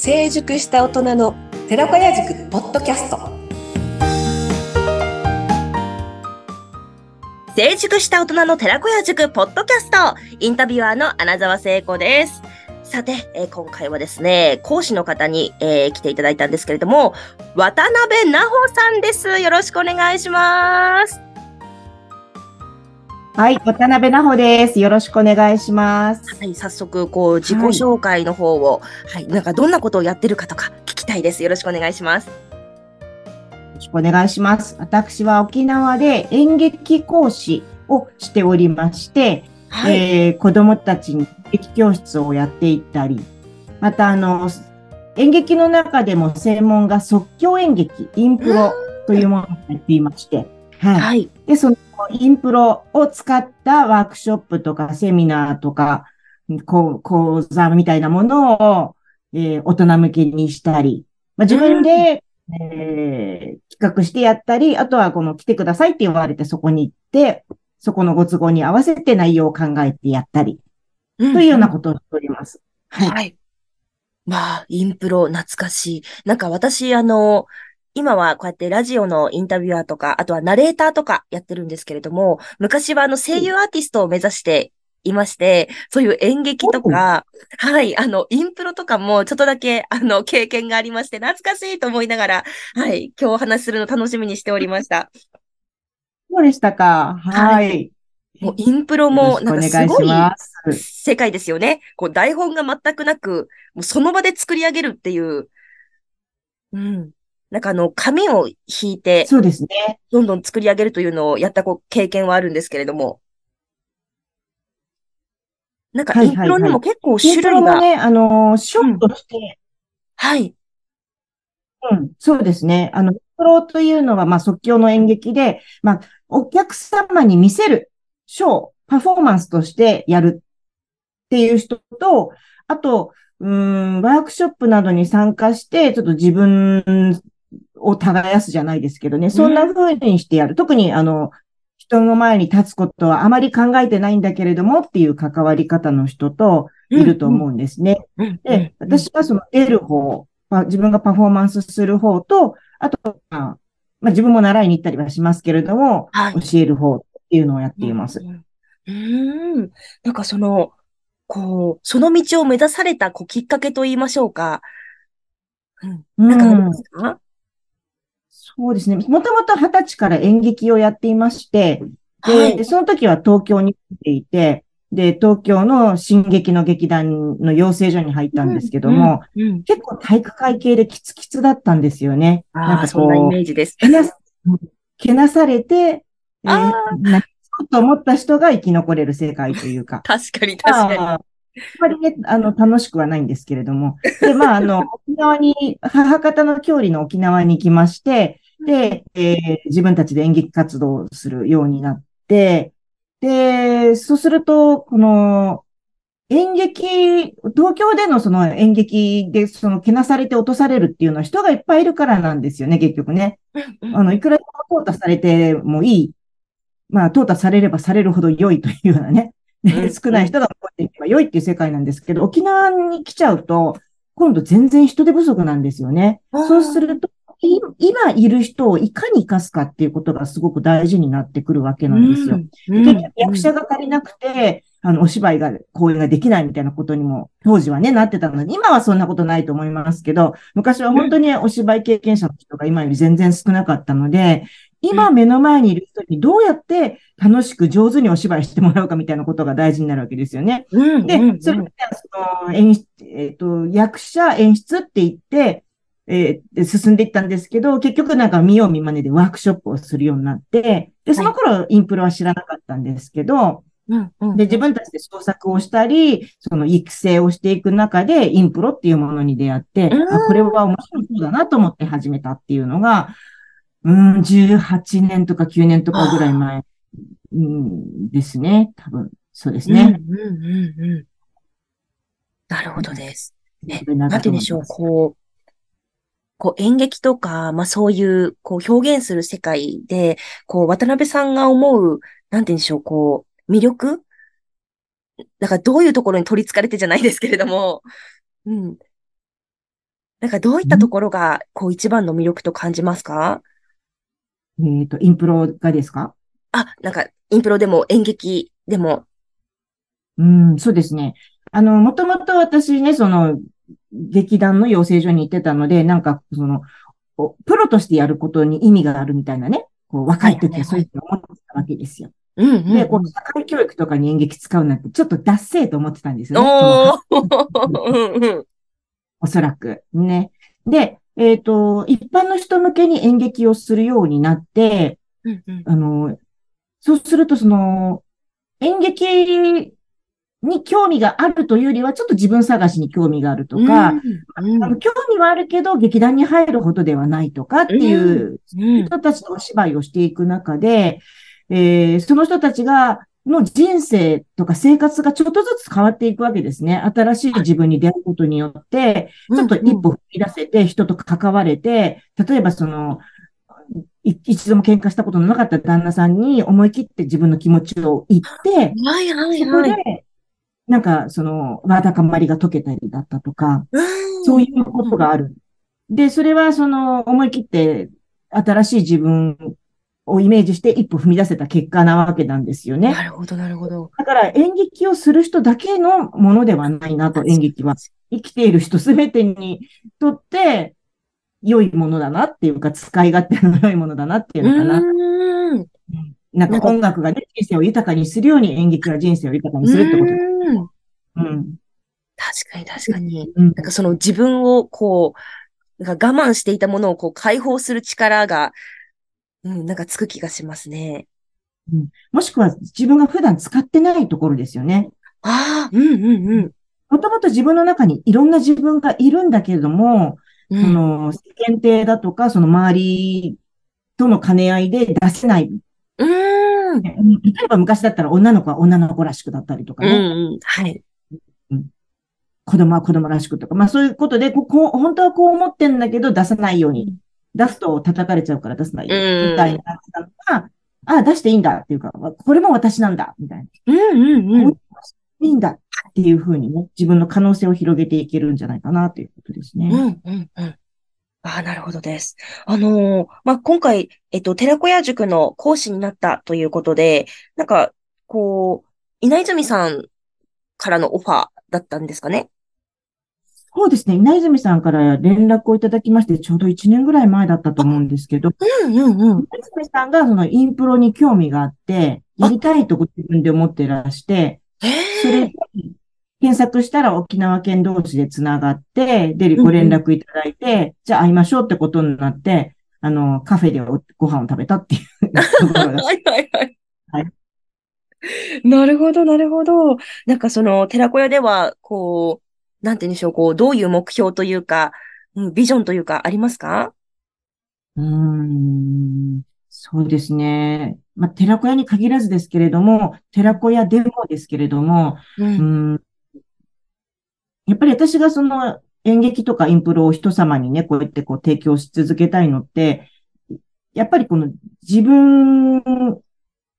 成熟した大人の寺子屋塾ポッドキャスト成熟した大人の寺子屋塾ポッドキャストインタビュアーの穴澤聖子です。さて、えー今回はですね、講師の方に、えー来ていただいたんですけれども、渡辺奈穂さんです。よろしくお願いします。はい、渡辺奈穂です。よろしくお願いします。はい、早速、こう、自己紹介の方を、はい、なんかどんなことをやってるかとか聞きたいです。よろしくお願いします。よろしくお願いします。私は沖縄で演劇講師をしておりまして、はい。えー子供たちに演劇教室をやっていったり、またあの、演劇の中でも専門が即興演劇、インプロというものをやっていまして、はい。はい。で、そのインプロを使ったワークショップとかセミナーとか、講座みたいなものを、えー大人向けにしたり、まあ、自分で、えー企画してやったり、あとはこの来てくださいって言われてそこに行って、そこのご都合に合わせて内容を考えてやったり、とというようなことをしております。はい。はい。まあ、インプロ懐かしい。なんか私、あの、今はこうやってラジオのインタビュアーとか、あとはナレーターとかやってるんですけれども、昔はあの声優アーティストを目指していまして、そういう演劇とか、はい、あの、インプロとかもちょっとだけ、あの、経験がありまして、懐かしいと思いながら、はい、今日お話しするの楽しみにしておりました。そうでしたか。ははい。もうインプロよも、なんかすごい。世界ですよね。こう台本が全くなく、もうその場で作り上げるっていう。うん。なんかあの、紙を引いて、そうですね。どんどん作り上げるというのをやったこう経験はあるんですけれども。なんかインプロにも結構インプ種類が、ロもね、あの、ショーとして、はい。うん、そうですね。あの、プロというのは、まあ、即興の演劇で、まあ、お客様に見せる、ショー、パフォーマンスとしてやるっていう人と、あと、うーん、ワークショップなどに参加して、ちょっと自分を耕すじゃないですけどね、そんな風にしてやる。特に、あの、人の前に立つことはあまり考えてないんだけれどもっていう関わり方の人といると思うんですね。うん。で、私はその出る方、まあ自分がパフォーマンスする方と、あと、まあ、まあ自分も習いに行ったりはしますけれども、はい。教える方っていうのをやっています。うん。なんかその、こう、その道を目指されたこうきっかけと言いましょうか。うん。なんかありますかそうですね。もともと二十歳から演劇をやっていまして、で、はい。その時は東京に来ていて、で、東京の新劇の劇団の養成所に入ったんですけども、うん、うん。結構体育会系でキツキツだったんですよね。ああ、そんなイメージです。けなす、けなされて、えーあな と思った人が生き残れる世界というか。確かに、確かに。まあ、あまりね、あの、楽しくはないんですけれども。で、まあ、あの、沖縄に、母方の郷里の沖縄に行きまして、で、えー自分たちで演劇活動をするようになって、で、そうすると、この、演劇、東京でのその演劇で、その、けなされて落とされるっていうのは人がいっぱいいるからなんですよね、結局ね。うんあの、いくらでも淘汰されてもいい。まあ、淘汰されればされるほど良いというようなね。うんね少ない人が残っていけば良いっていう世界なんですけど、沖縄に来ちゃうと、今度全然人手不足なんですよね。そうすると、い今いる人をいかに活かすかっていうことがすごく大事になってくるわけなんですよ。うん結局役者が足りなくて、あの、お芝居が、公演ができないみたいなことにも、当時はね、なってたので、今はそんなことないと思いますけど、昔は本当にお芝居経験者の人が今より全然少なかったので、今目の前にいる人にどうやって楽しく上手にお芝居してもらうかみたいなことが大事になるわけですよね。うんでうん、それで、その、演出、えっ、と、役者演出って言って、えー進んでいったんですけど、結局なんか見よう見まねでワークショップをするようになって、で、その頃インプロは知らなかったんですけど、うんうん。で、自分たちで創作をしたり、その育成をしていく中で、インプロっていうものに出会って、うん。あ、これは面白そうだなと思って始めたっていうのが、うん、18年とか9年とかぐらい前、うん、ですね。多分、そうですね。うんうんうん。なるほどです。えそれなんて言うんでしょう、こう、こう演劇とか、まあそういう、こう表現する世界で、こう渡辺さんが思う、なんて言うんでしょう、こう、魅力だかどういうところに取り憑かれてじゃないですけれども、うん。なんかどういったところが、こう一番の魅力と感じますか？えっと、インプロがですか？あ、なんか、インプロでも演劇でも。うん、そうですね。あの、もともと私ね、その、劇団の養成所に行ってたので、なんか、その、おプロとしてやることに意味があるみたいなね、こう、若い時はそういうふうに思ってたわけですよ。うんうん、で、こう、社会教育とかに演劇使うなんて、ちょっとダッセーと思ってたんですよね。お おそらく。ね。で、えっ、と、一般の人向けに演劇をするようになって、うんうん。あの、そうすると、その、演劇に興味があるというよりは、ちょっと自分探しに興味があるとか、うんあの興味はあるけど、劇団に入るほどではないとかっていううん人たちとお芝居をしていく中で、えーその人たちが、の人生とか生活がちょっとずつ変わっていくわけですね。新しい自分に出会うことによって、ちょっと一歩踏み出せて、人と関われて、例えばその、い一度も喧嘩したことのなかった旦那さんに思い切って自分の気持ちを言って、はいはいそこはい。で、なんかその、わだかまりが解けたりだったとか、うんそういうことがある。で、それはその思い切って新しい自分をイメージして一歩踏み出せた結果なわけなんですよね。なるほど、なるほど。だから演劇をする人だけのものではないなと、演劇は。生きている人すべてにとって良いものだなっていうか、使い勝手の良いものだなっていうのかな。うんなんか音楽がね、人生を豊かにするように演劇は人生を豊かにするってこと。うんうん。確かに確かに。うんなんかその自分をこう、なんか我慢していたものをこう解放する力が、うん、なんかつく気がしますね。もしくは自分が普段使ってないところですよね。ああ、うんうんうん。もともと自分の中にいろんな自分がいるんだけれども、うんその世間体だとか、その周りとの兼ね合いで出せない。うん。例えば昔だったら女の子は女の子らしくだったりとかうんね、うん。はい。子供は子供らしくとか、まあそういうことで、ここう、本当はこう思ってんだけど出さないように、出すと叩かれちゃうから出さないみたいな感じなのが、ああ、出していいんだっていうか、これも私なんだ、みたいな。うんうんうん。いいんだっていうふうにね、自分の可能性を広げていけるんじゃないかなということですね。うんうんうん。ああ、なるほどです。あのーまあ、今回、えっと、寺子屋塾の講師になったということで、なんか、こう、稲泉さんからのオファーだったんですかね？そうですね。稲泉さんから連絡をいただきまして、ちょうど1年ぐらい前だったと思うんですけど、うんうんうん。稲泉さんがそのインプロに興味があって、やりたいとご自分で思ってらして。それで検索したら沖縄県同士でつながって、で、ご連絡いただいて、じゃあ会いましょうってことになって、あの、カフェでおご飯を食べたっていうところが はいはいはい。はいなるほど、なるほど。なんかその、寺子屋では、こう、なんて言うんでしょう、こう、どういう目標というか、うん、ビジョンというか、ありますか？うーんそうですね。まあ、寺子屋に限らずですけれども、寺子屋でもですけれども、う。うんんやっぱり私がその演劇とかインプロを人様にね、こうやってこう提供し続けたいのって、やっぱりこの自分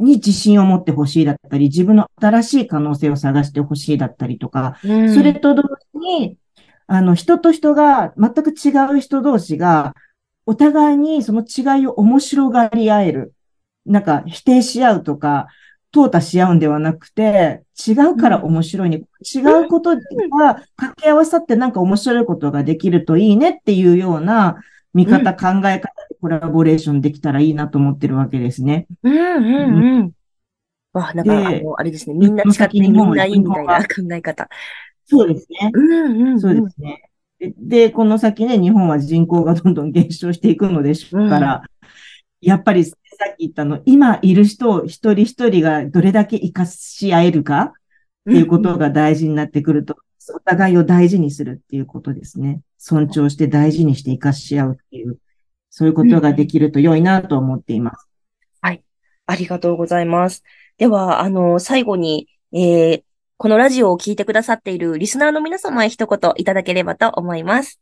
に自信を持ってほしいだったり、自分の新しい可能性を探してほしいだったりとか、うんそれと同時に、あの、人と人が、全く違う人同士が、お互いにその違いを面白がり合える。なんか、否定し合うとか、淘汰し合うんではなくて、違うから面白いね。違うことが掛け合わさってなんか面白いことができるといいねっていうような見方、考え方でコラボレーションできたらいいなと思ってるわけですね。うんうんうん。わ、なんか、あでの、あれですね。みんな違ってみんないいみたいな考え方。そうですね。うんうんうん。そうですね。で、でこの先ね、日本は人口がどんどん減少していくのでしょうから、やっぱりさっき言ったの、今いる人を一人一人がどれだけ活かし合えるかっていうことが大事になってくると、お互いを大事にするっていうことですね。尊重して大事にして活かし合うっていう、そういうことができると良いなと思っています。ありがとうございます。では、あの、最後に、えー、このラジオを聞いてくださっているリスナーの皆様へ一言いただければと思います。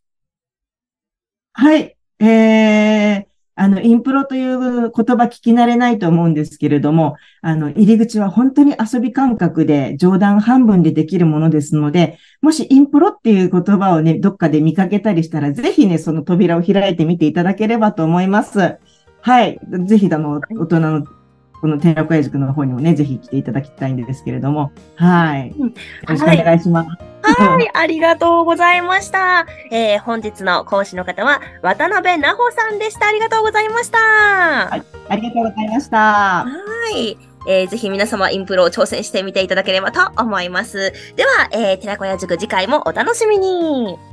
はい。えー、あの、インプロという言葉聞き慣れないと思うんですけれども、あの、入り口は本当に遊び感覚で冗談半分でできるものですので、もしインプロっていう言葉をね、どっかで見かけたりしたら、ぜひね、その扉を開いてみていただければと思います。はい。ぜひ、あの、大人の、この天楽屋塾の方にもね、ぜひ来ていただきたいんですけれども、はい。うんよろしくお願いします。はい、ありがとうございました。えー、本日の講師の方は、渡辺奈穂さんでした。ありがとうございました。はありがとうございました。い。えー、ぜひ皆様インプロを挑戦してみていただければと思います。では、えー、寺子屋塾次回もお楽しみに。